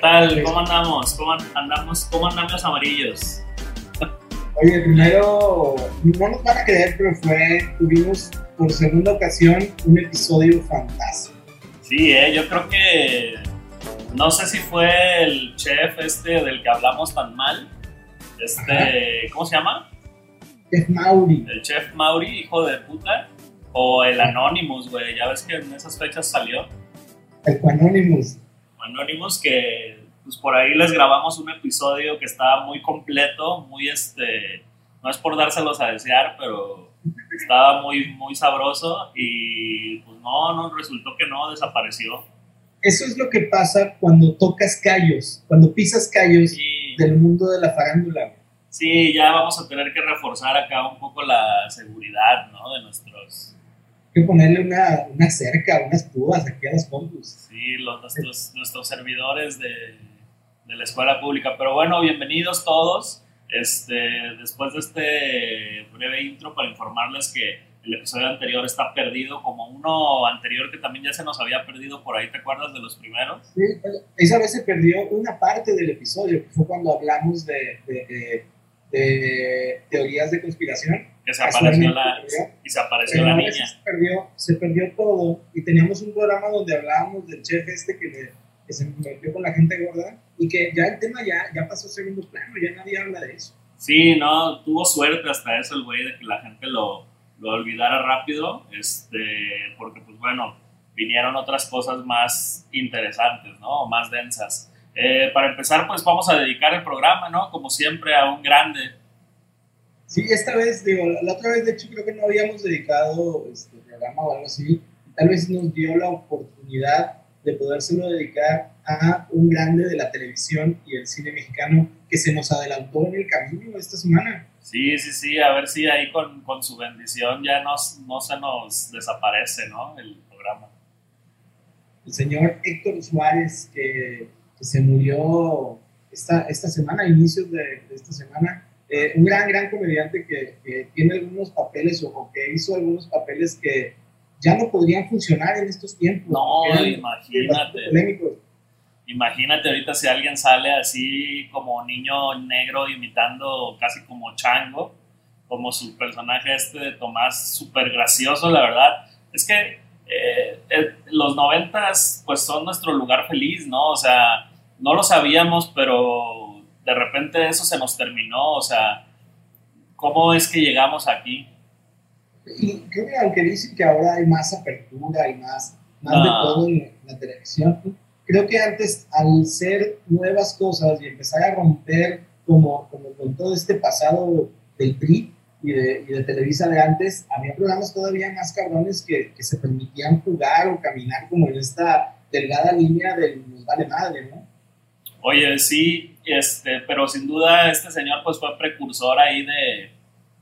tal? ¿Cómo andamos? ¿Cómo andamos? ¿Cómo andamos amarillos? Oye, primero, no nos van a creer, pero fue, tuvimos por segunda ocasión un episodio fantástico. Sí, eh, yo creo que, no sé si fue el chef este del que hablamos tan mal, este, ¿cómo se llama? Chef Mauri. El chef Mauri, hijo de puta, o el Anonymous, güey, ya ves que en esas fechas salió. El Anonymous. Anonymous que pues por ahí les grabamos un episodio que estaba muy completo, muy este, no es por dárselos a desear, pero estaba muy, muy sabroso y pues no, no, resultó que no, desapareció. Eso es lo que pasa cuando tocas callos, cuando pisas callos del mundo de la farándula. Sí, ya vamos a tener que reforzar acá un poco la seguridad, ¿no? De nuestros que ponerle una, una cerca, unas púas aquí a las compus. Sí, los, nuestros, nuestros servidores de, de, la escuela pública. Pero bueno, bienvenidos todos. Este, después de este breve intro para informarles que el episodio anterior está perdido, como uno anterior que también ya se nos había perdido por ahí, ¿te acuerdas de los primeros? Sí, esa vez se perdió una parte del episodio, que fue cuando hablamos de, de, de teorías de conspiración que se apareció la, y se apareció la niña. Se perdió, se perdió todo y teníamos un programa donde hablábamos del chef este que, que se metió con la gente gorda y que ya el tema ya, ya pasó a segundo plano, ya nadie habla de eso. Sí, no, tuvo suerte hasta eso el güey de que la gente lo, lo olvidara rápido, este, porque pues bueno, vinieron otras cosas más interesantes, ¿no? Más densas. Eh, para empezar, pues vamos a dedicar el programa, ¿no? Como siempre, a un grande, Sí, esta vez, digo, la otra vez de hecho creo que no habíamos dedicado este programa o algo así. Tal vez nos dio la oportunidad de podérselo dedicar a un grande de la televisión y el cine mexicano que se nos adelantó en el camino esta semana. Sí, sí, sí, a ver si ahí con, con su bendición ya nos, no se nos desaparece, ¿no? El programa. El señor Héctor Suárez, que, que se murió esta, esta semana, a inicios de, de esta semana, eh, un gran, gran comediante que, tiene algunos papeles o, que hizo algunos papeles que ya no podrían funcionar en estos tiempos. No, imagínate. Imagínate ahorita si alguien sale así como niño negro imitando casi como chango, como su personaje este de Tomás, súper gracioso, la verdad. Es que eh, los noventas pues son nuestro lugar feliz, ¿no? O sea, no lo sabíamos, pero de repente eso se nos terminó, o sea, ¿cómo es que llegamos aquí? Y creo que aunque dicen que ahora hay más apertura y más, más de todo en la televisión, creo que antes al ser nuevas cosas y empezar a romper como, como con todo este pasado del PRI y de, y de Televisa de antes, había programas todavía más cabrones que, que se permitían jugar o caminar como en esta delgada línea del nos vale madre, ¿no? Oye, sí, este, pero sin duda este señor pues fue precursor ahí de,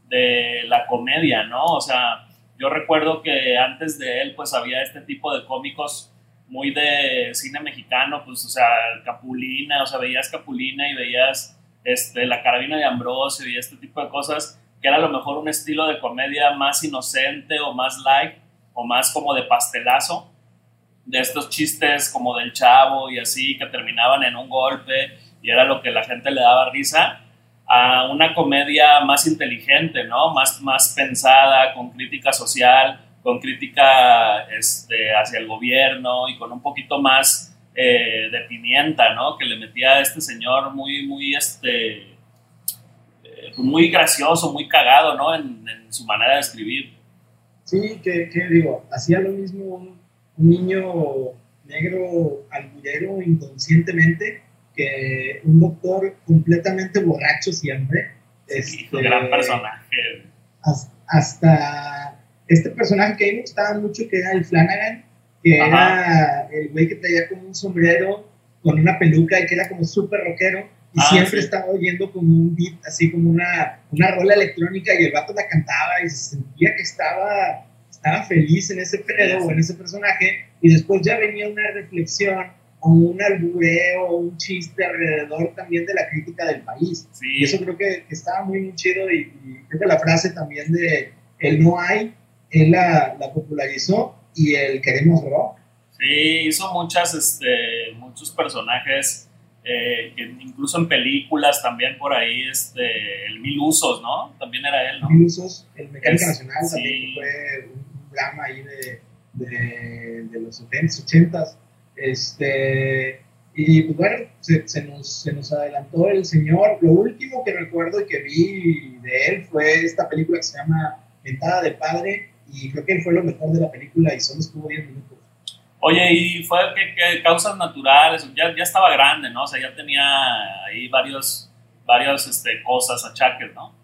de la comedia, ¿no? O sea, yo recuerdo que antes de él pues había este tipo de cómicos muy de cine mexicano, pues, o sea, Capulina, o sea, veías Capulina y veías este, La Carabina de Ambrosio y este tipo de cosas, que era a lo mejor un estilo de comedia más inocente o más light o más como de pastelazo, de estos chistes como del chavo y así que terminaban en un golpe y era lo que la gente le daba risa, a una comedia más inteligente, ¿no? Más, más pensada, con crítica social, con crítica este, hacia el gobierno y con un poquito más eh, de pimienta, ¿no? Que le metía a este señor muy, muy, este, eh, muy gracioso, muy cagado, ¿no? En, su manera de escribir. Sí, que, digo, hacía lo mismo un, un niño negro alburero inconscientemente que un doctor completamente borracho siempre. Este, un gran personaje. Hasta este personaje que a mí me gustaba mucho, que era el Flanagan, que era el güey que traía como un sombrero con una peluca y que era como súper rockero. Y ah, siempre estaba oyendo como un beat, así como una, una rola electrónica, y el vato la cantaba y se sentía que estaba, estaba feliz en ese pedo o en ese personaje. Y después ya venía una reflexión un albureo, un chiste alrededor también de la crítica del país. Y eso creo que, estaba muy, muy chido y, creo que la frase también de el no hay, él la, popularizó y el queremos rock. Sí, hizo muchas, este, muchos personajes eh, que incluso en películas también por ahí, este, el Mil Usos, ¿no? También era él, ¿no? Mil Usos, el Mecánica Nacional también fue un drama ahí de, de, de los 70s, 80s. Este, y pues bueno, se, se, nos, se nos adelantó el señor. Lo último que recuerdo y que vi de él fue esta película que se llama Ventada de Padre, y creo que fue lo mejor de la película y solo estuvo 10 minutos. Oye, y fue que, causas naturales, ya, ya, estaba grande, ¿no? O sea, ya tenía ahí varios, varios este, cosas, achaques, ¿no?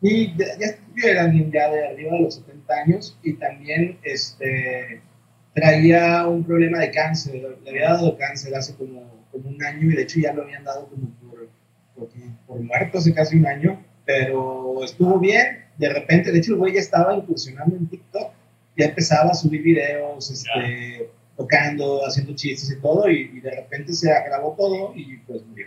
Y ya, ya era ya de arriba de los 70 años y también este, traía un problema de cáncer, le había dado cáncer hace como, como un año y de hecho ya lo habían dado como por, por, por muerto hace casi un año, pero estuvo bien, de repente, de hecho el güey ya estaba incursionando en TikTok, ya empezaba a subir videos, este, tocando, haciendo chistes y todo, y, de repente se agravó todo y pues murió.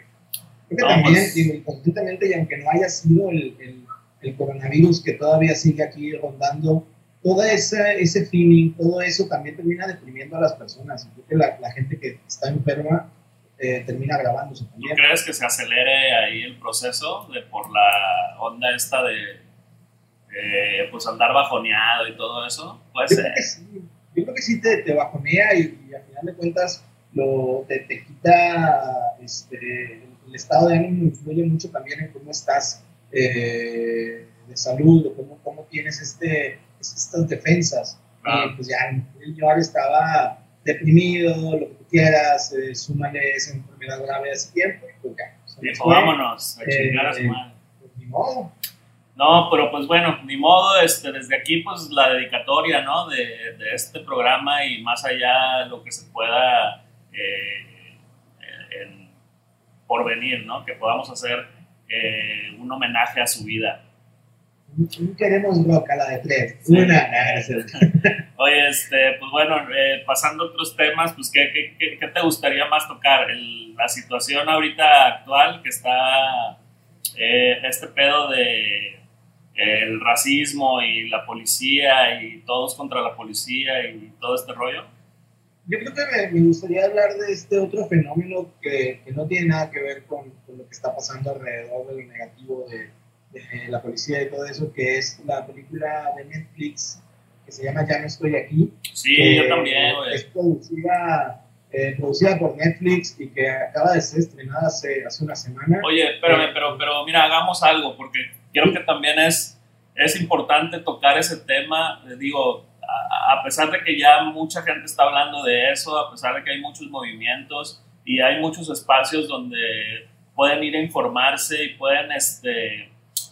Creo que también, pues digo, y aunque no haya sido el, el, el, coronavirus que todavía sigue aquí rondando, todo ese, ese feeling, todo eso también termina deprimiendo a las personas. Creo que la, la gente que está enferma eh, termina grabándose también. ¿Tú crees que se acelere ahí el proceso de, por la onda esta de eh, pues andar bajoneado y todo eso? Puede yo ser. Creo que sí. Yo creo que sí te, te bajonea y, y, al final de cuentas lo, te, te quita este, el estado de ánimo influye mucho también en cómo estás eh, de salud o cómo, cómo tienes este, estas defensas. Y pues ya yo ahora estaba deprimido, lo que quieras, eh, súmale esa enfermedad grave hace tiempo y pues ya. Dijo, vámonos, a chingar a su eh, madre. Pues, ni modo. No, pero pues bueno, ni modo, este, desde aquí pues la dedicatoria, ¿no? De, de este programa y más allá lo que se pueda eh, en, por venir, ¿no? Que podamos hacer eh, un homenaje a su vida. Queremos rock a la de tres. Sí. Una. Oye, este, pues bueno, eh, pasando a otros temas, pues ¿qué, qué, qué te gustaría más tocar? El, la situación ahorita actual que está eh, este pedo de el racismo y la policía y todos contra la policía y todo este rollo? Yo creo que me, me gustaría hablar de este otro fenómeno que, que no tiene nada que ver con, con, lo que está pasando alrededor de lo negativo de, de, la policía y todo eso, que es la película de Netflix que se llama Ya no estoy aquí. Sí, yo también. Es producida, eh, producida por Netflix y que acaba de ser estrenada hace, hace una semana. Oye, espérame, pero, pero mira, hagamos algo, porque creo que también es, es importante tocar ese tema, digo, a, a, pesar de que ya mucha gente está hablando de eso, a pesar de que hay muchos movimientos y hay muchos espacios donde pueden ir a informarse y pueden este,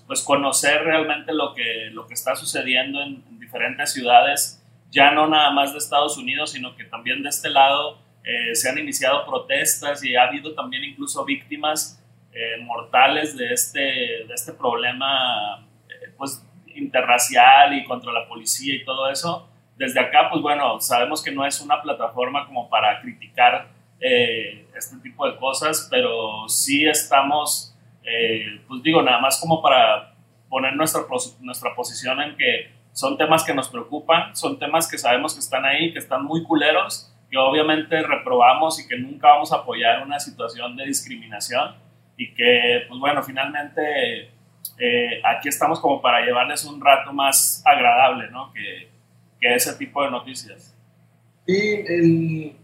pues conocer realmente lo que, lo que está sucediendo en, en diferentes ciudades, ya no nada más de Estados Unidos, sino que también de este lado eh, se han iniciado protestas y ha habido también incluso víctimas eh, mortales de este, de este problema eh, pues, interracial y contra la policía y todo eso. Desde acá, pues bueno, sabemos que no es una plataforma como para criticar eh, este tipo de cosas, pero sí estamos, eh, pues digo, nada más como para poner nuestra, nuestra posición en que son temas que nos preocupan, son temas que sabemos que están ahí, que están muy culeros, que obviamente reprobamos y que nunca vamos a apoyar una situación de discriminación y que, pues bueno, finalmente eh, aquí estamos como para llevarles un rato más agradable, ¿no? Que, que ese tipo de noticias. Sí, el,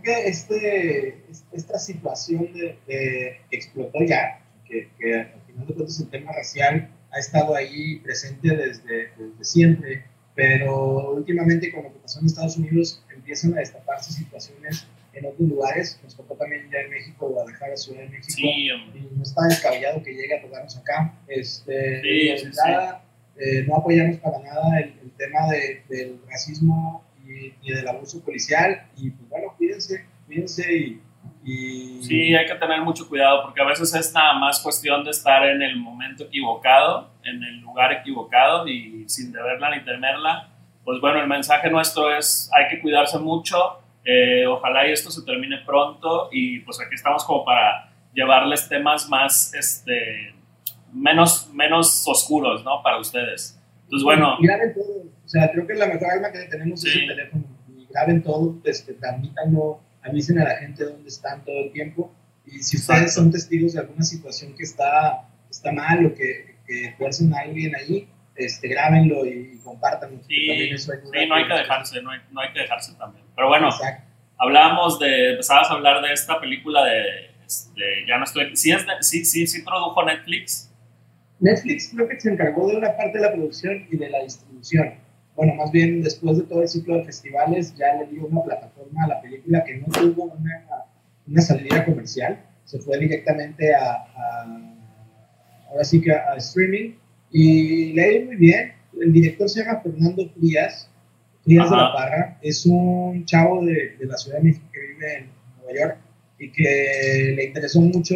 creo que este, esta situación de, de explotó ya, que, que, al final de cuentas el tema racial ha estado ahí presente desde, desde siempre, pero últimamente con lo que pasó en Estados Unidos empiezan a destaparse situaciones en otros lugares, nos tocó también ya en México, Guadalajara, Ciudad de México, sí, y no está descabellado que llegue a tocarnos acá. Este, sí, sí, nada, eh, no apoyamos para nada el, el tema de, del racismo y, y, del abuso policial, y pues bueno, cuídense, cuídense y, y... Sí, hay que tener mucho cuidado porque a veces es nada más cuestión de estar en el momento equivocado, en el lugar equivocado y sin deberla ni temerla. Pues bueno, el mensaje nuestro es hay que cuidarse mucho, eh, ojalá y esto se termine pronto y pues aquí estamos como para llevarles temas más, este, menos, menos oscuros, ¿no? Para ustedes. Entonces, bueno. Sea, creo que la mejor arma que tenemos sí. es el teléfono. Y graben todo, este, transmítanlo, avisen a la gente dónde están todo el tiempo. Y si ustedes son testigos de alguna situación que está, está mal o que, que a alguien ahí, este, grábenlo y, compartan Sí, sí, no hay que dejarse, no hay, no hay, que dejarse también. Pero bueno, hablábamos de, empezabas a hablar de esta película de, este, ya no estoy, ¿sí, es sí, sí, sí produjo Netflix? Netflix creo que se encargó de una parte de la producción y de la distribución. Bueno, más bien después de todo el ciclo de festivales ya le dio una plataforma a la película que no tuvo una, una salida comercial, se fue directamente a, a ahora sí que a streaming y le dio muy bien. El director se llama Fernando Frías, Frías de la Parra. Es un chavo de, de, la Ciudad de México que vive en Nueva York y que le interesó mucho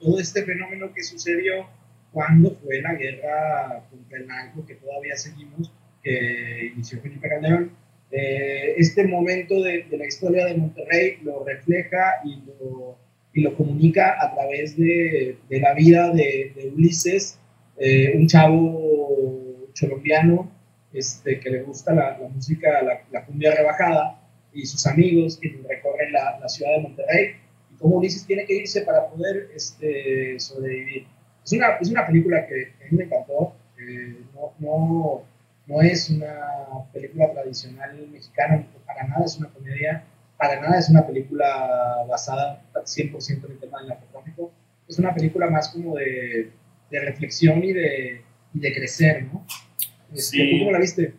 todo este fenómeno que sucedió cuando fue la guerra contra el narco que todavía seguimos, que inició Felipe Calderón. Eh, este momento de, de, la historia de Monterrey lo refleja y lo, y lo comunica a través de, de la vida de, de Ulises eh, un chavo colombiano este, que le gusta la, música, la, cumbia rebajada, y sus amigos que recorren la, ciudad de Monterrey, y cómo Ulises tiene que irse para poder este, sobrevivir. Es una, es una película que a mí me encantó, eh, no, no, no, es una película tradicional mexicana, para nada es una comedia, para nada es una película basada 100% en el tema del narcotráfico, es una película más como de de reflexión y de, de crecer, ¿no? Este, sí. ¿Cómo la viste?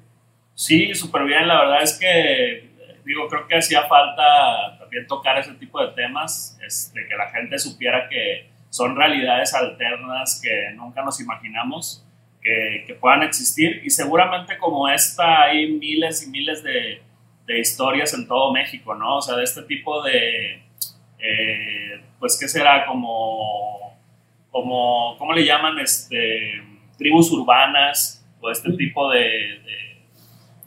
Sí, súper bien. La verdad es que, digo, creo que hacía falta también tocar ese tipo de temas, este, que la gente supiera que son realidades alternas que nunca nos imaginamos que, que puedan existir. Y seguramente como esta hay miles y miles de, de historias en todo México, ¿no? O sea, de este tipo de, eh, pues, ¿qué será? Como como, ¿cómo le llaman? Este, tribus urbanas o este tipo de,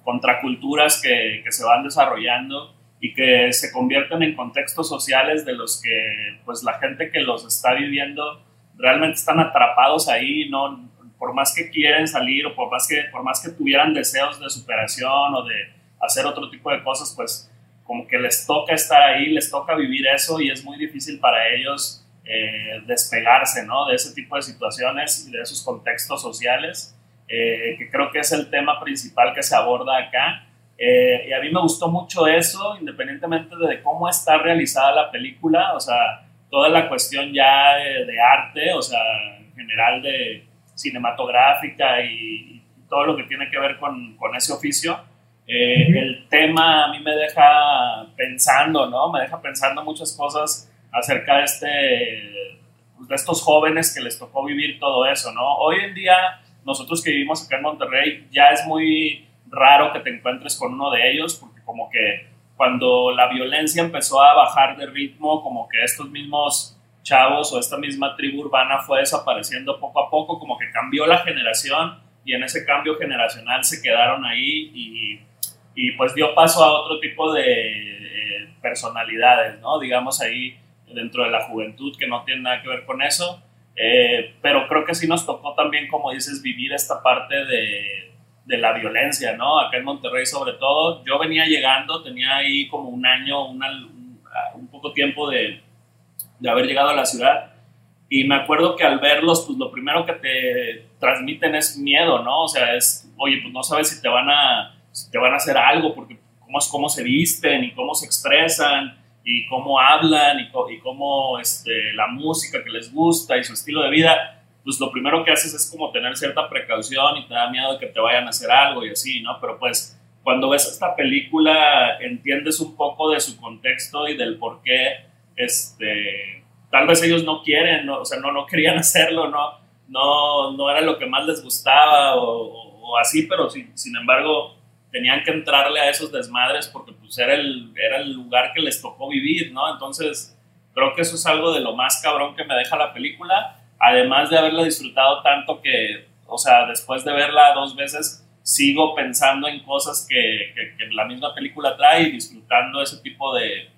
contraculturas que, que, se van desarrollando y que se convierten en contextos sociales de los que pues la gente que los está viviendo realmente están atrapados ahí, no por más que quieren salir o por más que por más que tuvieran deseos de superación o de hacer otro tipo de cosas, pues como que les toca estar ahí, les toca vivir eso y es muy difícil para ellos eh, despegarse ¿no? de ese tipo de situaciones y de esos contextos sociales, eh, que creo que es el tema principal que se aborda acá. Eh, y a mí me gustó mucho eso, independientemente de cómo está realizada la película, o sea, toda la cuestión ya de, arte, o sea, en general de cinematográfica y, todo lo que tiene que ver con, con ese oficio. el tema a mí me deja pensando, ¿no? Me deja pensando muchas cosas acerca de, este, de estos jóvenes que les tocó vivir todo eso, ¿no? Hoy en día, nosotros que vivimos acá en Monterrey, ya es muy raro que te encuentres con uno de ellos, porque como que cuando la violencia empezó a bajar de ritmo, como que estos mismos chavos o esta misma tribu urbana fue desapareciendo poco a poco, como que cambió la generación y en ese cambio generacional se quedaron ahí y, pues dio paso a otro tipo de personalidades, ¿no? Digamos ahí dentro de la juventud que no tiene nada que ver con eso. Eh, pero creo que sí nos tocó también, como dices, vivir esta parte de, de, la violencia, ¿no? Acá en Monterrey sobre todo. Yo venía llegando, tenía ahí como un año, una, un, poco tiempo de, de, haber llegado a la ciudad. Y me acuerdo que al verlos, pues lo primero que te transmiten es miedo, ¿no? O sea, es, oye, pues no sabes si te van a, si te van a hacer algo, porque cómo, es, cómo se visten y cómo se expresan y cómo hablan y, cómo este, la música que les gusta y su estilo de vida, pues lo primero que haces es como tener cierta precaución y te da miedo de que te vayan a hacer algo y así, ¿no? Pero pues cuando ves esta película entiendes un poco de su contexto y del por qué, este, tal vez ellos no quieren, o sea, no, no querían hacerlo, no, no, no era lo que más les gustaba o, así, pero sin, sin embargo tenían que entrarle a esos desmadres porque pues era el, era el lugar que les tocó vivir, ¿no? Entonces, creo que eso es algo de lo más cabrón que me deja la película, además de haberla disfrutado tanto que, o sea, después de verla dos veces, sigo pensando en cosas que, que, la misma película trae y disfrutando ese tipo de,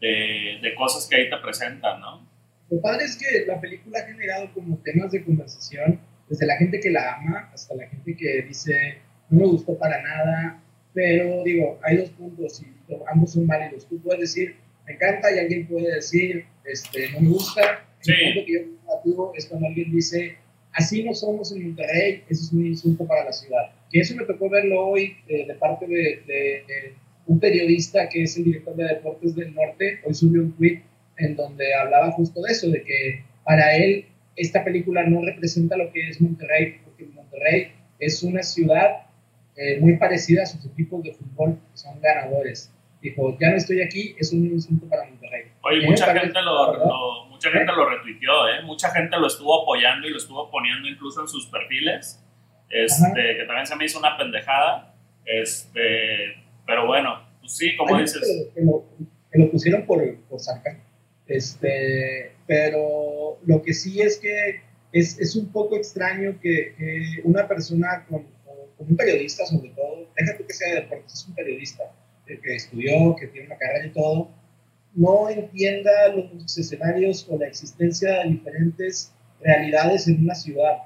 de, de, cosas que ahí te presentan, ¿no? Lo padre es que la película ha generado como temas de conversación desde la gente que la ama hasta la gente que dice no me gustó para nada, pero digo, hay dos puntos y ambos son válidos. Tú puedes decir, me encanta y alguien puede decir, este, no me gusta. Sí. El punto que yo es cuando alguien dice, así no somos en Monterrey, eso es un insulto para la ciudad. Que eso me tocó verlo hoy eh, de parte de, de, un periodista que es el director de Deportes del Norte, hoy subió un tweet en donde hablaba justo de eso, de que para él esta película no representa lo que es Monterrey, porque Monterrey es una ciudad eh, muy parecida a sus equipos de fútbol, que son ganadores. Dijo, ya no estoy aquí, es un insulto para Monterrey. Oye, mucha gente lo, mucha gente lo retuiteó, ¿eh? mucha gente lo estuvo apoyando y lo estuvo poniendo incluso en sus perfiles, este, que también se me hizo una pendejada, este, pero bueno, pues sí, como dices. Que lo, que lo, pusieron por, por este, pero lo que sí es que es, es un poco extraño que, una persona con, un periodista sobre todo, déjate que sea de deportes, es un periodista que estudió, que tiene una carrera y todo, no entienda los escenarios o la existencia de diferentes realidades en una ciudad.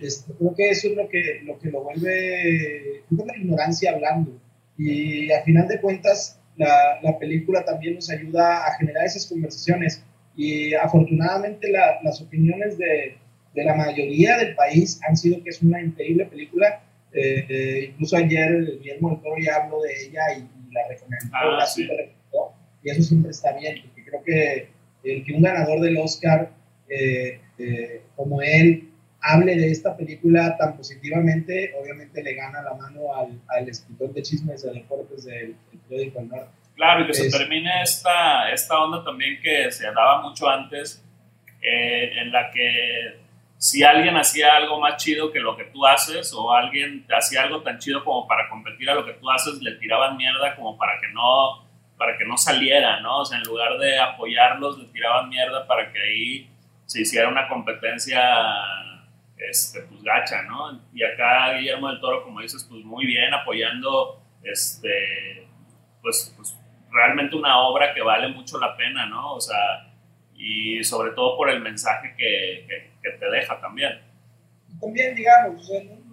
Este, creo que eso es lo que lo, que lo vuelve, la ignorancia hablando. Y a final de cuentas, la, la, película también nos ayuda a generar esas conversaciones. Y afortunadamente las opiniones de, de, la mayoría del país han sido que es una increíble película. Eh, eh, incluso ayer Guillermo del Toro ya habló de ella y, la recomendó. Ah, y eso siempre está bien, porque creo que el que un ganador del Oscar eh, eh, como él hable de esta película tan positivamente, obviamente le gana la mano al, al escritor de chismes de deportes del, periódico El Norte. Claro, y que se termine esta, esta onda también que se daba mucho antes, eh, en la que si alguien hacía algo más chido que lo que tú haces o alguien hacía algo tan chido como para competir a lo que tú haces, le tiraban mierda como para que no para que no saliera, ¿no? O sea, en lugar de apoyarlos, le tiraban mierda para que ahí se hiciera una competencia, este, pues gacha, ¿no? Y acá Guillermo del Toro, como dices, pues muy bien, apoyando, este, pues, pues realmente una obra que vale mucho la pena, ¿no? O sea, y sobre todo por el mensaje que, que, te deja también. También, digamos,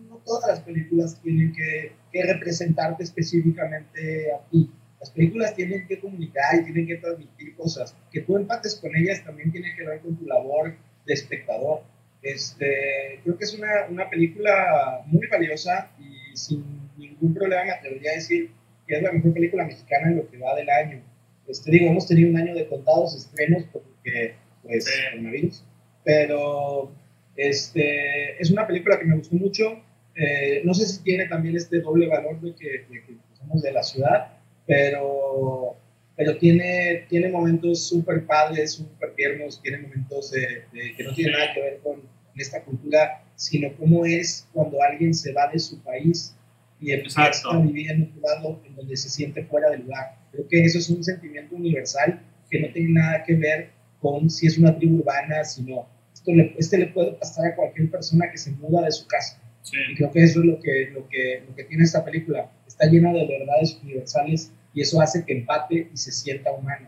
no, todas las películas tienen que, que representarte específicamente a ti las películas tienen que comunicar y tienen que transmitir cosas. Que tú empates con ellas también tiene que ver con tu labor de espectador. Este, creo que es una, una película muy valiosa y sin ningún problema me atrevería a decir que es la mejor película mexicana en lo que va del año. Este, digo, hemos tenido un año de contados estrenos porque, pues, coronavirus, pero este, es una película que me gustó mucho. Eh, no sé si tiene también este doble valor de que, de que somos de la ciudad, pero, pero tiene, tiene momentos súper padres, súper tiernos, tiene momentos de, que no tienen nada que ver con, esta cultura, sino cómo es cuando alguien se va de su país y empieza a vivir en un lado en donde se siente fuera del lugar. Creo que eso es un sentimiento universal que no tiene nada que ver con si es una tribu urbana, sino esto le, este le puede pasar a cualquier persona que se muda de su casa. Y creo que eso es lo que, lo, que, lo que tiene esta película está llena de verdades universales y eso hace que empate y se sienta humano.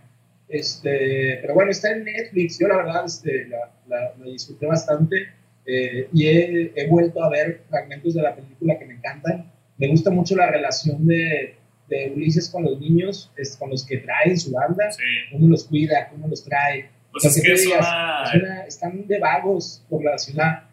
Este, pero bueno, está en Netflix, yo la verdad este, la, la, disfruté bastante eh, y he, he, vuelto a ver fragmentos de la película que me encantan. Me gusta mucho la relación de, de Ulises con los niños, es, con los que trae en su banda, cómo los cuida, cómo los trae. Pues es que, están de vagos por la ciudad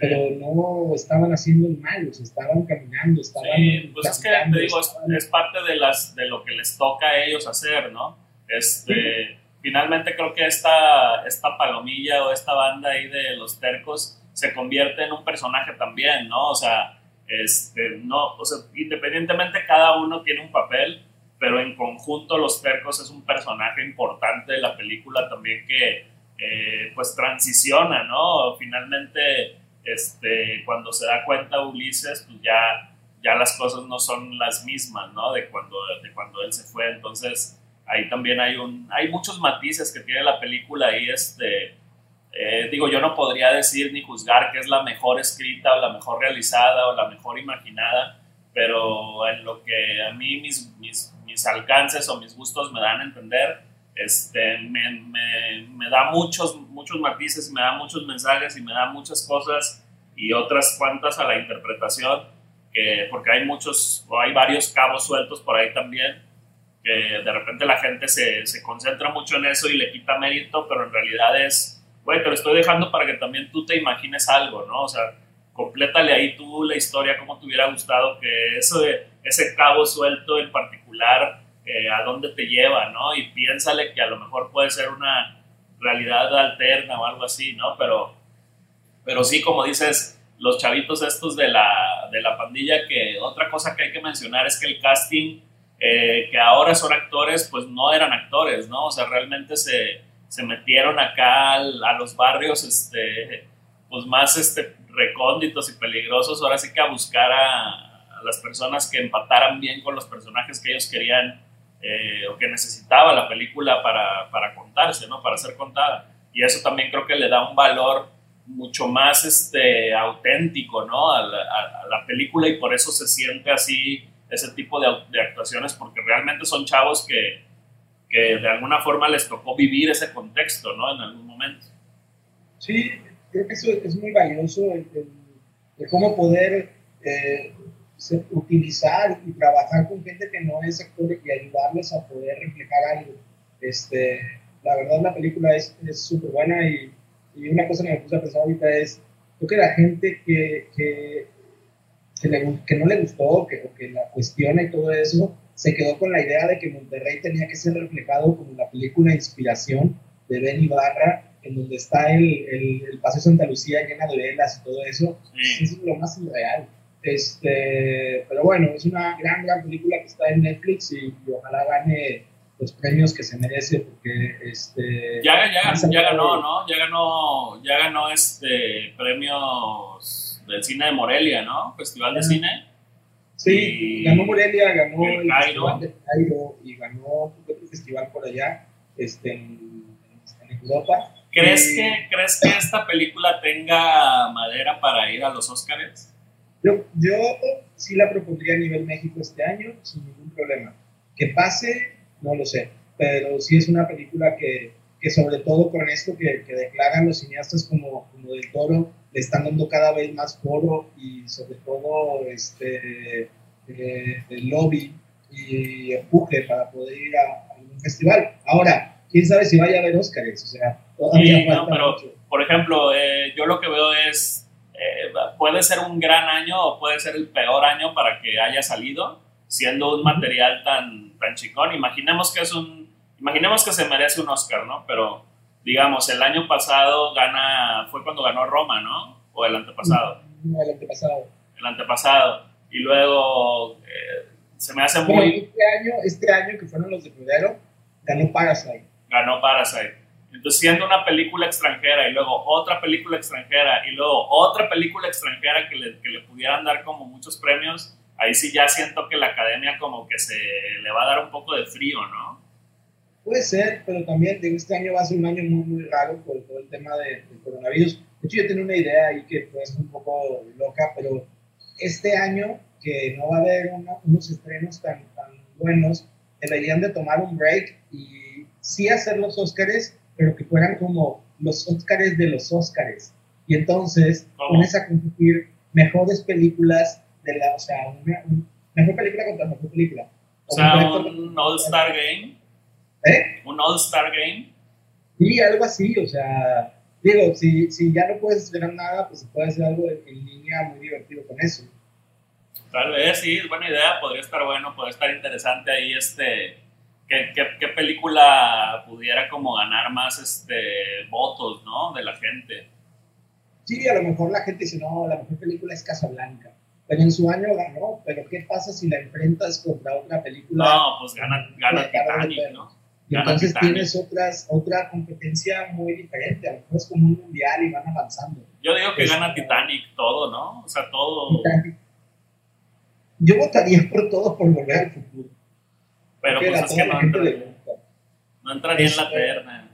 pero no estaban haciendo mal, estaban caminando, estaban... Sí, pues es que te digo, es, parte de, las, de lo que les toca a ellos hacer, ¿no? Este, Finalmente creo que esta, esta palomilla o esta banda ahí de los tercos se convierte en un personaje también, ¿no? O sea, este, no, o sea, independientemente cada uno tiene un papel, pero en conjunto los tercos es un personaje importante de la película también que eh, pues transiciona, ¿no? Finalmente este, cuando se da cuenta Ulises, pues ya, ya las cosas no son las mismas, ¿no? De cuando, de cuando él se fue. Entonces, ahí también hay, un, hay muchos matices que tiene la película y este, eh, digo, yo no podría decir ni juzgar que es la mejor escrita o la mejor realizada o la mejor imaginada, pero en lo que a mí mis, mis, mis alcances o mis gustos me dan a entender, este, me, me, me, da muchos, muchos matices, me da muchos mensajes y me da muchas cosas y otras cuantas a la interpretación, que, porque hay muchos, o hay varios cabos sueltos por ahí también, de repente la gente se, se concentra mucho en eso y le quita mérito, pero en realidad es, güey, te lo estoy dejando para que también tú te imagines algo, ¿no? O sea, complétale ahí tú la historia, como te hubiera gustado, que eso de ese cabo suelto en particular, eh, a dónde te lleva, ¿no? Y piénsale que a lo mejor puede ser una realidad alterna o algo así, ¿no? Pero, pero sí, como dices, los chavitos estos de la, de la pandilla, que otra cosa que hay que mencionar es que el casting, eh, que ahora son actores, pues no eran actores, ¿no? O sea, realmente se, se metieron acá a los barrios, este, pues más este, recónditos y peligrosos, ahora sí que a buscar a, las personas que empataran bien con los personajes que ellos querían eh, o que necesitaba la película para, para contarse, ¿no? Para ser contada. Y eso también creo que le da un valor mucho más este, auténtico ¿no? a, la, película y por eso se siente así ese tipo de, de, actuaciones porque realmente son chavos que, que, de alguna forma les tocó vivir ese contexto ¿no? en algún momento. Sí, creo que eso es muy valioso, de cómo poder eh, utilizar y trabajar con gente que no es actor y ayudarles a poder reflejar algo. Este, la verdad la película es súper buena y y una cosa que me puse a pensar ahorita es, creo que la gente que, que, que, no le gustó, que, que la cuestiona y todo eso, se quedó con la idea de que Monterrey tenía que ser reflejado como la película inspiración de Ben Ibarra, en donde está el, el, el Paseo Santa Lucía llena de velas y todo eso. Eso es lo más irreal. Este, pero bueno, es una gran, gran película que está en Netflix y ojalá gane los premios que se merece porque este ya, ya, ya ganó no ya ganó ya ganó este premios del cine de Morelia no festival de cine. Sí ganó Morelia ganó el, festival de Cairo y ganó otro festival por allá este en, Europa. ¿Crees, que, ¿Crees que esta película tenga madera para ir a los Oscars? Yo, yo sí la propondría a nivel México este año, sin ningún problema. Que pase no lo sé, pero sí es una película que, que sobre todo con esto que, que, declaran los cineastas como, como del toro, le están dando cada vez más foro y sobre todo este, eh, el lobby y empuje para poder ir a, algún festival. Ahora, quién sabe si vaya a haber Óscares, o sea, todavía falta pero, Por ejemplo, eh, yo lo que veo es, eh, puede ser un gran año o puede ser el peor año para que haya salido, siendo un material tan, tan chicón. Imaginemos que es un, imaginemos que se merece un Oscar, ¿no? Pero, digamos, el año pasado gana, fue cuando ganó Roma, ¿no? O el antepasado. No, el antepasado. El antepasado. Y luego eh, se me hace muy... este año, este año que fueron los de primero, ganó Parasite. Ganó Parasite. Entonces, siendo una película extranjera y luego otra película extranjera y luego otra película extranjera que le, que le pudieran dar como muchos premios, ahí sí ya siento que la academia como que se le va a dar un poco de frío, ¿no? Puede ser, pero también este año va a ser un año muy, muy raro por todo el tema de, del coronavirus. De hecho, yo tengo una idea ahí que puede ser un poco loca, pero este año que no va a haber unos estrenos tan, tan buenos, deberían de tomar un break y sí hacer los Óscares, pero que fueran como los Óscares de los Óscares. Y entonces pones a competir mejores películas o sea, una, mejor película contra mejor película. O, sea, un All-Star Game. ¿Eh? Un All-Star Game. Sí, algo así, o sea, digo, si, si ya no puedes esperar nada, pues se puede hacer algo en línea muy divertido con eso. Tal vez, sí, es buena idea, podría estar bueno, podría estar interesante ahí, este, ¿qué, qué, qué película pudiera como ganar más, este, votos, ¿no? De la gente. Sí, a lo mejor la gente dice, no, la mejor película es Casablanca pero en su año ganó. Pero ¿qué pasa si la enfrentas contra otra película? No, pues gana, gana Titanic, ¿no? Entonces tienes otras, otra competencia muy diferente. A lo mejor es como un mundial y van avanzando. Yo digo que gana Titanic todo, ¿no? O sea, todo. Yo votaría por todo por volver al futuro. Pero pues es que no, entraría, no entraría en la terna.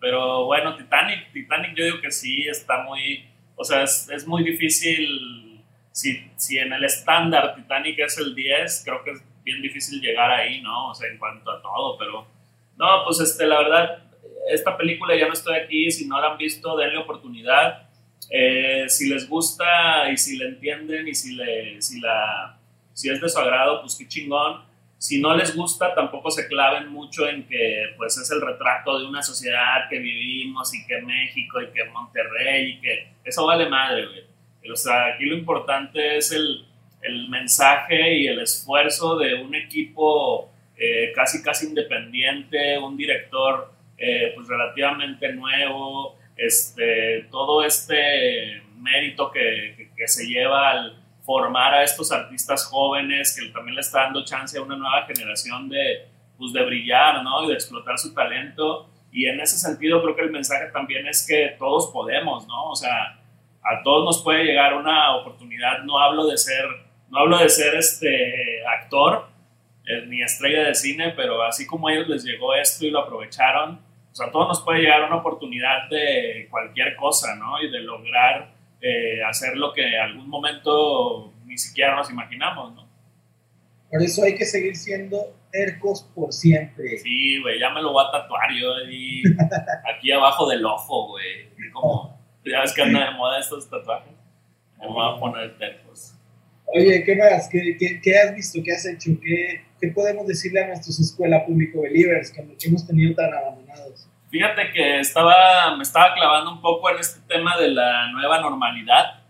Pero bueno, Titanic, Titanic yo digo que sí está muy. O sea, es, es muy difícil si, si en el estándar Titanic es el 10, creo que es bien difícil llegar ahí, ¿no? O sea, en cuanto a todo, pero no, pues este, la verdad, esta película ya no estoy aquí, si no la han visto, denle oportunidad. Eh, si les gusta y si la entienden y si, le, si, la, si es de su agrado, pues qué chingón. si no les gusta, tampoco se claven mucho en que pues es el retrato de una sociedad que vivimos y que México y que Monterrey y que eso vale madre, güey. O sea, aquí lo importante es el, el mensaje y el esfuerzo de un equipo eh, casi casi independiente, un director eh, pues relativamente nuevo, este, todo este mérito que, que se lleva al formar a estos artistas jóvenes que también le está dando chance a una nueva generación de, pues, de brillar, ¿no? Y de explotar su talento. Y en ese sentido creo que el mensaje también es que todos podemos, ¿no? O sea, a todos nos puede llegar una oportunidad. No hablo de ser, no hablo de ser este actor eh, ni estrella de cine, pero así como a ellos les llegó esto y lo aprovecharon, o sea, a todos nos puede llegar una oportunidad de cualquier cosa, ¿no? Y de lograr eh, hacer lo que en algún momento ni siquiera nos imaginamos, ¿no? Por eso hay que seguir siendo tercos por siempre. Sí, güey, ya me lo voy a tatuar yo ahí, aquí abajo del ojo, güey. Como, ya ves que anda de moda estos tatuajes. Me voy a poner tercos. Oye, ¿qué más? ¿Qué, qué, has visto? ¿Qué has hecho? ¿Qué, ¿Qué, podemos decirle a nuestros escuela público believers que hemos tenido tan abandonados? Fíjate que estaba, me estaba clavando un poco en este tema de la nueva normalidad,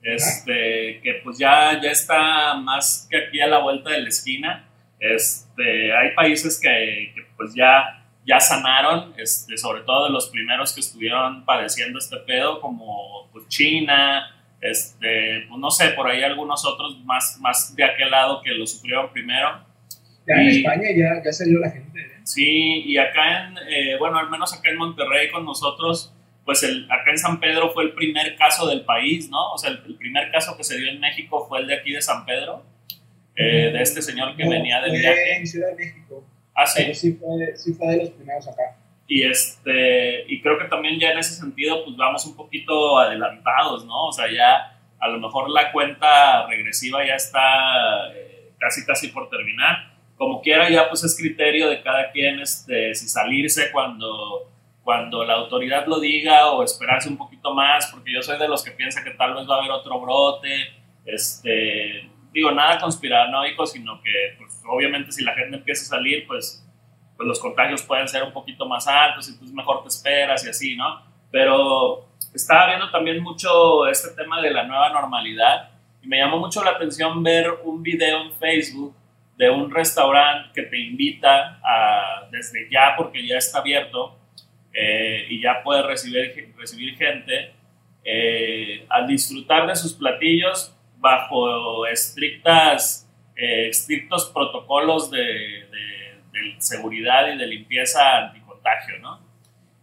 este, que pues ya, ya está más que aquí a la vuelta de la esquina. Este, hay países que, pues ya, ya sanaron, este, sobre todo de los primeros que estuvieron padeciendo este pedo, como pues, China, este, pues no sé, por ahí algunos otros más, más de aquel lado que lo sufrieron primero. Ya en España ya, ya salió la gente. ¿eh? Sí, y acá en, eh, bueno, al menos acá en Monterrey con nosotros, pues el, acá en San Pedro fue el primer caso del país, ¿no? O sea, el, primer caso que se dio en México fue el de aquí de San Pedro, eh, de este señor que venía de viaje. en Ciudad de México. Ah, sí. sí fue, sí fue de los primeros acá. Y, este, y creo que también ya en ese sentido, pues vamos un poquito adelantados, ¿no? O sea, ya a lo mejor la cuenta regresiva ya está eh, casi, casi por terminar como quiera ya pues es criterio de cada quien este, si salirse cuando, cuando la autoridad lo diga o esperarse un poquito más, porque yo soy de los que piensa que tal vez va a haber otro brote, este, digo, nada conspiranoico, sino que pues, obviamente si la gente empieza a salir, pues, pues los contagios pueden ser un poquito más altos pues mejor te esperas y así, ¿no? Pero estaba viendo también mucho este tema de la nueva normalidad y me llamó mucho la atención ver un video en Facebook de un restaurante que te invita a, desde ya, porque ya está abierto eh, y ya puedes recibir, recibir gente, eh, a disfrutar de sus platillos bajo estrictas, eh, estrictos protocolos de, de, seguridad y de limpieza anticontagio, ¿no?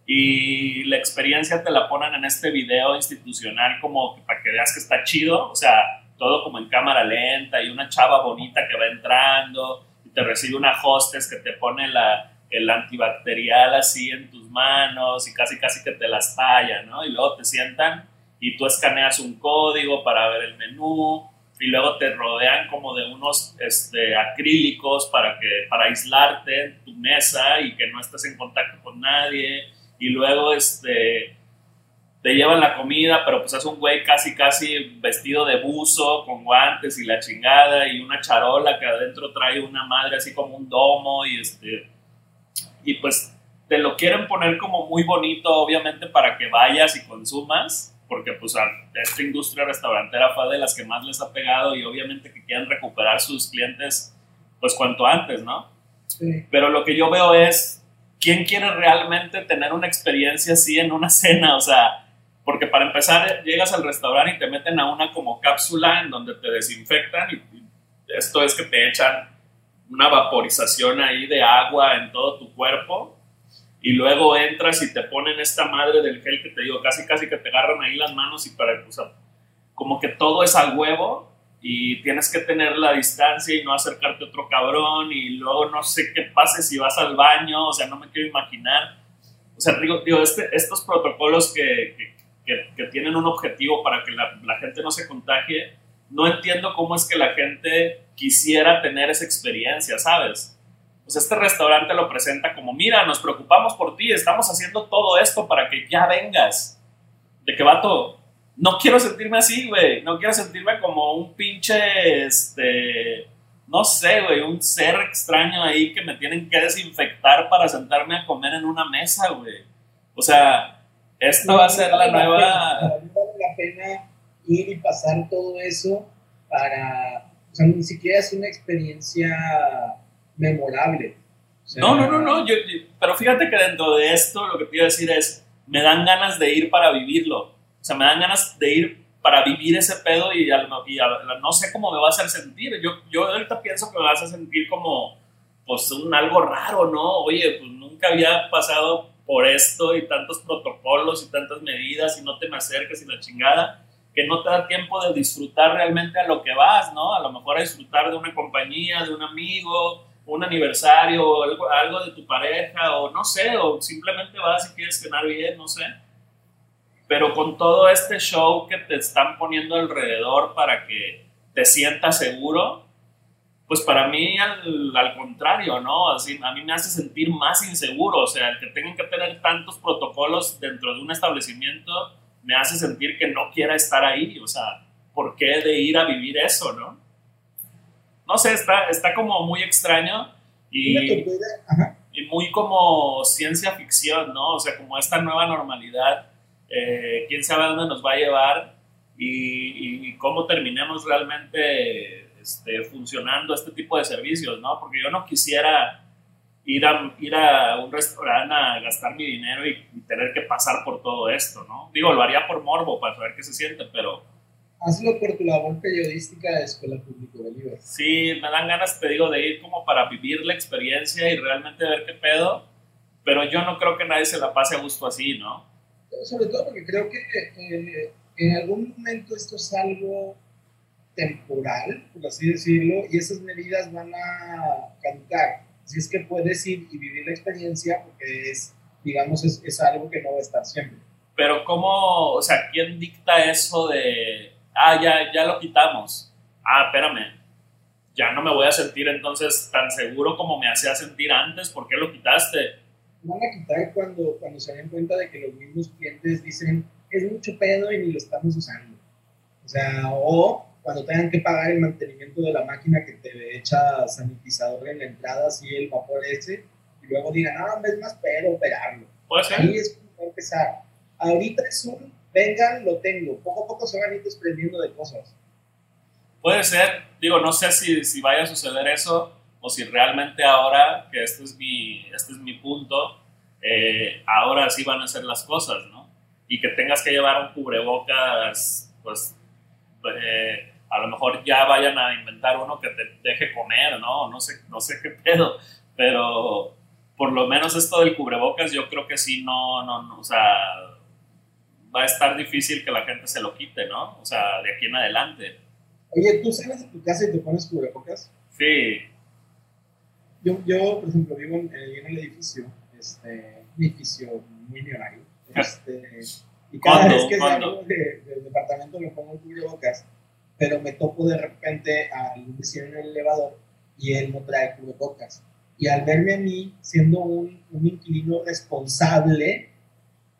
Y la experiencia te la ponen en este video institucional como para que veas que está chido, o sea, todo como en cámara lenta y una chava bonita que va entrando y te recibe una hostess que te pone la, el antibacterial así en tus manos y casi casi que te las talla, ¿no? Y luego te sientan y tú escaneas un código para ver el menú y luego te rodean como de unos este, acrílicos para, que, para aislarte en tu mesa y que no estés en contacto con nadie. Y luego este te llevan la comida, pero pues es un güey casi, casi vestido de buzo, con guantes y la chingada, y una charola que adentro trae una madre así como un domo, y este, y pues te lo quieren poner como muy bonito, obviamente, para que vayas y consumas, porque pues esta industria restaurantera fue de las que más les ha pegado, y obviamente que quieren recuperar sus clientes, pues cuanto antes, ¿no? Sí. Pero lo que yo veo es, ¿quién quiere realmente tener una experiencia así en una cena? O sea, porque para empezar, llegas al restaurante y te meten a una como cápsula en donde te desinfectan y, esto es que te echan una vaporización ahí de agua en todo tu cuerpo y luego entras y te ponen esta madre del gel que te digo, casi casi que te agarran ahí las manos y para, o sea, como que todo es al huevo y tienes que tener la distancia y no acercarte a otro cabrón y luego no sé qué pase si vas al baño, o sea, no me quiero imaginar. O sea, digo, digo este, estos protocolos que, que, tienen un objetivo para que la, la, gente no se contagie, no entiendo cómo es que la gente quisiera tener esa experiencia, ¿sabes? Pues este restaurante lo presenta como, mira, nos preocupamos por ti, estamos haciendo todo esto para que ya vengas. De que vato, no quiero sentirme así, güey, no quiero sentirme como un pinche, este, no sé, güey, un ser extraño ahí que me tienen que desinfectar para sentarme a comer en una mesa, güey. O sea, esta va a ser la nueva... vale la pena ir y pasar todo eso para... O sea, ni siquiera es una experiencia memorable. no, no, no, no, pero fíjate que dentro de esto lo que a decir es, me dan ganas de ir para vivirlo. O sea, me dan ganas de ir para vivir ese pedo y, no sé cómo me va a sentir. Yo, yo ahorita pienso que me vas a sentir como, pues, un algo raro, ¿no? Oye, pues nunca había pasado por esto y tantos protocolos y tantas medidas y no te me acerques y la chingada, que no te da tiempo de disfrutar realmente a lo que vas, ¿no? A lo mejor a disfrutar de una compañía, de un amigo, un aniversario, algo, algo de tu pareja, o no sé, o simplemente vas y quieres cenar bien, no sé. Pero con todo este show que te están poniendo alrededor para que te sientas seguro, pues para mí al, al, contrario, ¿no? Así, a mí me hace sentir más inseguro, o sea, el que tengan que tener tantos protocolos dentro de un establecimiento me hace sentir que no quiera estar ahí, o sea, ¿por qué de ir a vivir eso, no? No sé, está, está como muy extraño y, y muy como ciencia ficción, ¿no? O sea, como esta nueva normalidad, eh, quién sabe a dónde nos va a llevar y, y cómo terminemos realmente este, funcionando este tipo de servicios, ¿no? Porque yo no quisiera ir a, ir a un restaurante a gastar mi dinero y, tener que pasar por todo esto, ¿no? Digo, lo haría por morbo para saber qué se siente, pero... Hazlo por tu labor periodística de Escuela Pública de Libre. Sí, me dan ganas, te digo, de ir como para vivir la experiencia y realmente ver qué pedo, pero yo no creo que nadie se la pase a gusto así, ¿no? Sobre todo porque creo que eh, en algún momento esto es algo temporal, por así decirlo, y esas medidas van a caducar. Así es que puedes ir y vivir la experiencia porque es, digamos, es, es algo que no va a estar siempre. Pero ¿cómo, o sea, quién dicta eso de, ah, ya, ya lo quitamos? Ah, espérame, ya no me voy a sentir entonces tan seguro como me hacía sentir antes, ¿por qué lo quitaste? Van a quitar cuando, cuando se den cuenta de que los mismos clientes dicen, es mucho pedo y ni lo estamos usando. O sea, o cuando tengan que pagar el mantenimiento de la máquina que te echa sanitizador en la entrada, así el vapor ese, y luego digan, ah, es más pedo operarlo. Ahí es como empezar. Ahorita es un, vengan, lo tengo. Poco a poco se van a ir desprendiendo de cosas. Puede ser, digo, no sé si, si vaya a suceder eso o si realmente ahora, que este es mi, este es mi punto, eh, ahora sí van a ser las cosas, ¿no? Y que tengas que llevar un cubrebocas, pues, eh, a lo mejor ya vayan a inventar uno que te deje comer, ¿no? No sé, no sé qué pedo, pero por lo menos esto del cubrebocas yo creo que sí, no, no, no, o sea, va a estar difícil que la gente se lo quite, ¿no? O sea, de aquí en adelante. Oye, ¿tú sales de tu casa y te pones cubrebocas? Sí. Yo, yo por ejemplo, vivo en, en el edificio, este, un edificio muy millonario, este, y cada vez que salgo del departamento me pongo cubrebocas pero me topo de repente al vecino en el elevador y él no trae cubrebocas. Y al verme a mí siendo un, un inquilino responsable,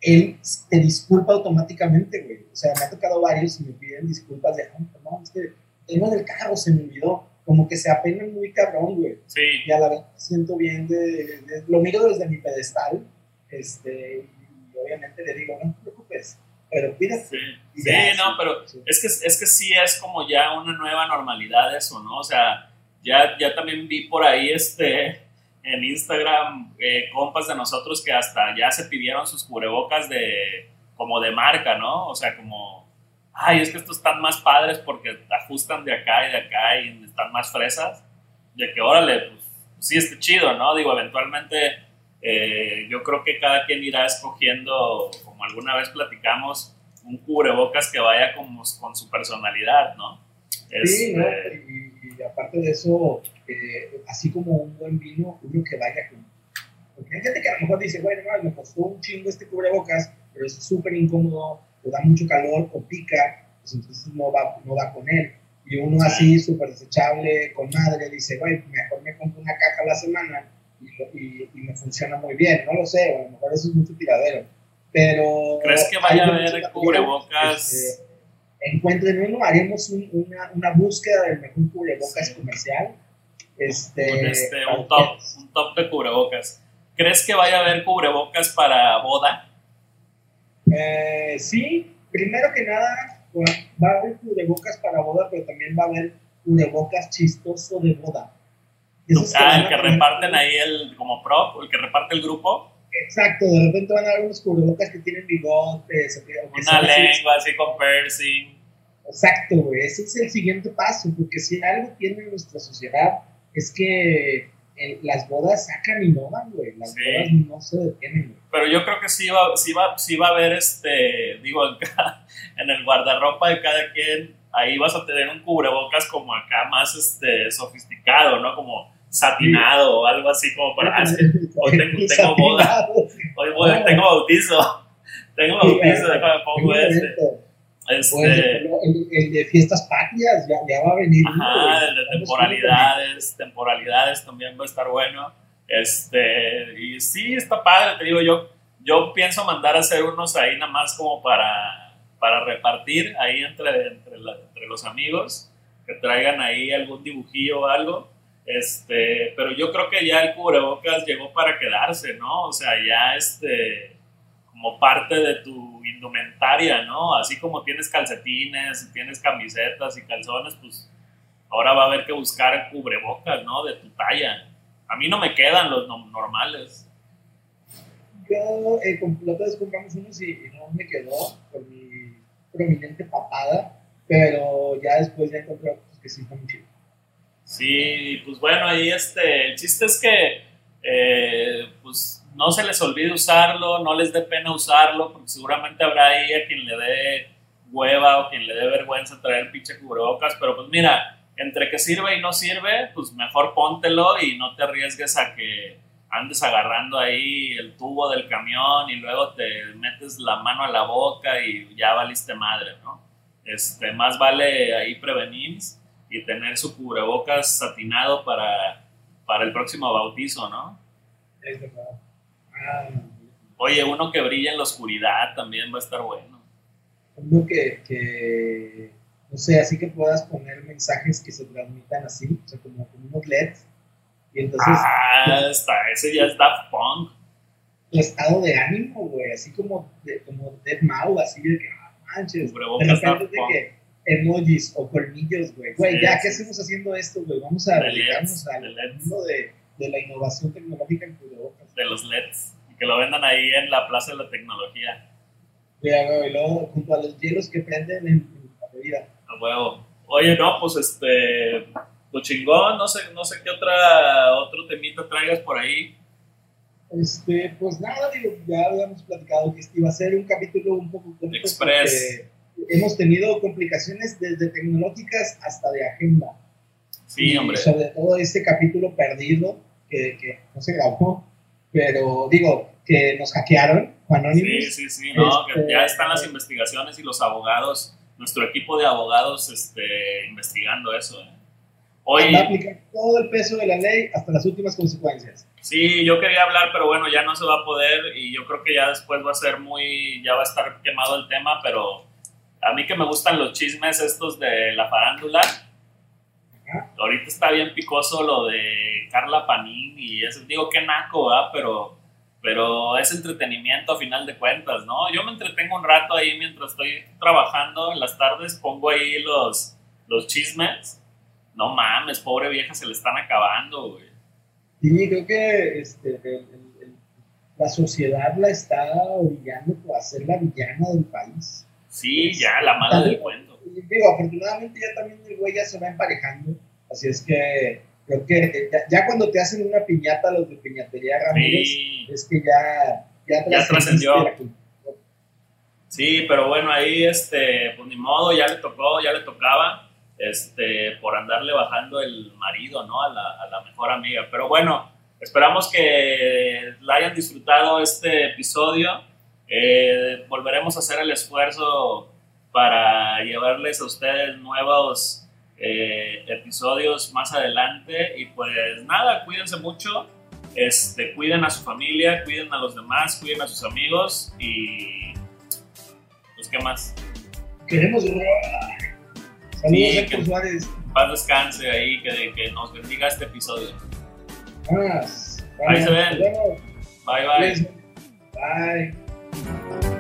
él te disculpa automáticamente, güey. O sea, me ha tocado varios y me piden disculpas de, no, es que tengo en el carro, se me olvidó. Como que se apenan muy cabrón, güey. Sí. Y a la vez siento bien, de, lo miro desde mi pedestal, este, y obviamente le digo, no te preocupes, pero Sí, sí no, pero Es, que, es que sí es como ya una nueva normalidad eso, ¿no? O sea, ya, ya también vi por ahí este, en Instagram eh, compas de nosotros que hasta ya se pidieron sus cubrebocas de, como de marca, ¿no? O sea, como, ay, es que estos están más padres porque ajustan de acá y de acá y están más fresas. De que, órale, pues sí, está chido, ¿no? Digo, eventualmente eh, yo creo que cada quien irá escogiendo, como alguna vez platicamos, un cubrebocas que vaya con, con su personalidad, ¿no? Sí, ¿no? Este, y, aparte de eso, eh, así como un buen vino, uno que vaya con... Porque hay gente que a lo mejor dice, bueno, no, me costó un chingo este cubrebocas, pero es súper incómodo, o da mucho calor, o pica, pues entonces no va, no va con él. Y uno así, súper desechable, con madre, dice, bueno, mejor me compro una caja a la semana y, me funciona muy bien, no lo sé, a lo mejor eso es mucho tiradero, pero... ¿Crees que vaya a haber cubrebocas? Este, encuentren uno, haremos una, una, búsqueda del mejor cubrebocas comercial Este, este un, top, un top de cubrebocas. ¿Crees que vaya a haber cubrebocas para boda? Eh, sí, primero que nada, va a haber cubrebocas para boda, pero también va a haber cubrebocas chistoso de boda. ah, el que reparten ahí el, como prop, el que reparte el grupo. Exacto, de repente van a haber unos cubrebocas que tienen bigotes. Una lengua así con piercing. Exacto, güey. Ese es el siguiente paso, porque si algo tiene nuestra sociedad es que las bodas sacan y no van, güey. Las bodas no se detienen, güey. Pero yo creo que sí va, sí va, sí va a haber, este, digo, en el guardarropa de cada quien, ahí vas a tener un cubrebocas como acá más este, sofisticado, ¿no? Como satinado o algo así como para... hoy tengo, tengo boda, hoy tengo bautizo, tengo bautizo, déjame pongo este. Este, el, de fiestas patrias ya, ya, va a venir. Ajá, el de temporalidades, temporalidades también va a estar bueno. Este, y sí, está padre, te digo, yo, yo pienso mandar a hacer unos ahí nada más como para, para repartir ahí entre, entre, entre los amigos, que traigan ahí algún dibujillo o algo. Este, pero yo creo que ya el cubrebocas llegó para quedarse, ¿no? O sea, ya este, como parte de tu indumentaria, ¿no? Así como tienes calcetines, tienes camisetas y calzones, pues ahora va a haber que buscar cubrebocas, ¿no? De tu talla. A mí no me quedan los normales. Yo, eh, la otra vez compramos unos y, no me quedó con mi prominente papada, pero ya después ya encontré otros que sí están muy chidos. Sí, pues bueno, ahí este, el chiste es que, eh, pues no se les olvide usarlo, no les dé pena usarlo, porque seguramente habrá ahí a quien le dé hueva o quien le dé vergüenza traer pinche cubrebocas, pero pues mira, entre que sirve y no sirve, pues mejor póntelo y no te arriesgues a que andes agarrando ahí el tubo del camión y luego te metes la mano a la boca y ya valiste madre, ¿no? Este, más vale ahí prevenir y tener su cubrebocas satinado para, para el próximo bautizo, ¿no? Es verdad. Oye, uno que brilla en la oscuridad también va a estar bueno. Uno que, no sé, así que puedas poner mensajes que se transmitan así, o sea, como con unos LEDs. Y entonces. Ah, está, ese ya es Daft Punk. El estado de ánimo, güey, así como, de, como Dead Mau, así de que, ah, manches. De repente de que emojis o colmillos, güey. Güey, ya, ¿qué hacemos haciendo esto, güey? Vamos a dedicarnos al mundo de, de la innovación tecnológica en cubrebocas. De los LEDs que lo vendan ahí en la Plaza de la Tecnología. y luego junto a los hielos que prenden en, la bebida. A huevo. Oye, no, pues este, lo chingón, no sé, no sé qué otra, otro temita traigas por ahí. Este, pues nada, digo, ya habíamos platicado que este iba a ser un capítulo un poco Express. Hemos tenido complicaciones desde tecnológicas hasta de agenda. Sí, hombre. Sobre todo este capítulo perdido que, que no se grabó pero digo, que nos hackearon, Sí, sí, sí, no, que ya este, están las investigaciones y los abogados, nuestro equipo de abogados este, investigando eso. ¿eh? Hoy, aplicar todo el peso de la ley hasta las últimas consecuencias. Sí, yo quería hablar, pero bueno, ya no se va a poder y yo creo que ya después va a ser muy, ya va a estar quemado el tema, pero a mí que me gustan los chismes estos de la farándula, Ahorita está bien picoso lo de Carla Panini y eso. Digo, qué naco, ¿verdad? Pero, pero es entretenimiento a final de cuentas, ¿no? Yo me entretengo un rato ahí mientras estoy trabajando en las tardes, pongo ahí los, los chismes. No mames, pobre vieja, se le están acabando, güey. Sí, creo que este, la sociedad la está obligando a ser la villana del país. Sí, ya, la mala del cuento digo, afortunadamente ya también el güey ya se va emparejando, así es que creo que ya, cuando te hacen una piñata los de piñatería Ramírez, es que ya, ya, trascendió. Sí, pero bueno, ahí, este, pues ni modo, ya le tocó, ya le tocaba, este, por andarle bajando el marido, ¿no? A la, a la mejor amiga. Pero bueno, esperamos que la hayan disfrutado este episodio. Eh, volveremos a hacer el esfuerzo para llevarles a ustedes nuevos eh, episodios más adelante. Y pues nada, cuídense mucho, este, cuiden a su familia, cuiden a los demás, cuiden a sus amigos y pues qué más. Queremos Saludos sí, que, Suárez. paz descanse ahí, que, que nos bendiga este episodio. Vámonos. Ahí se ven. Bye, bye. Bye.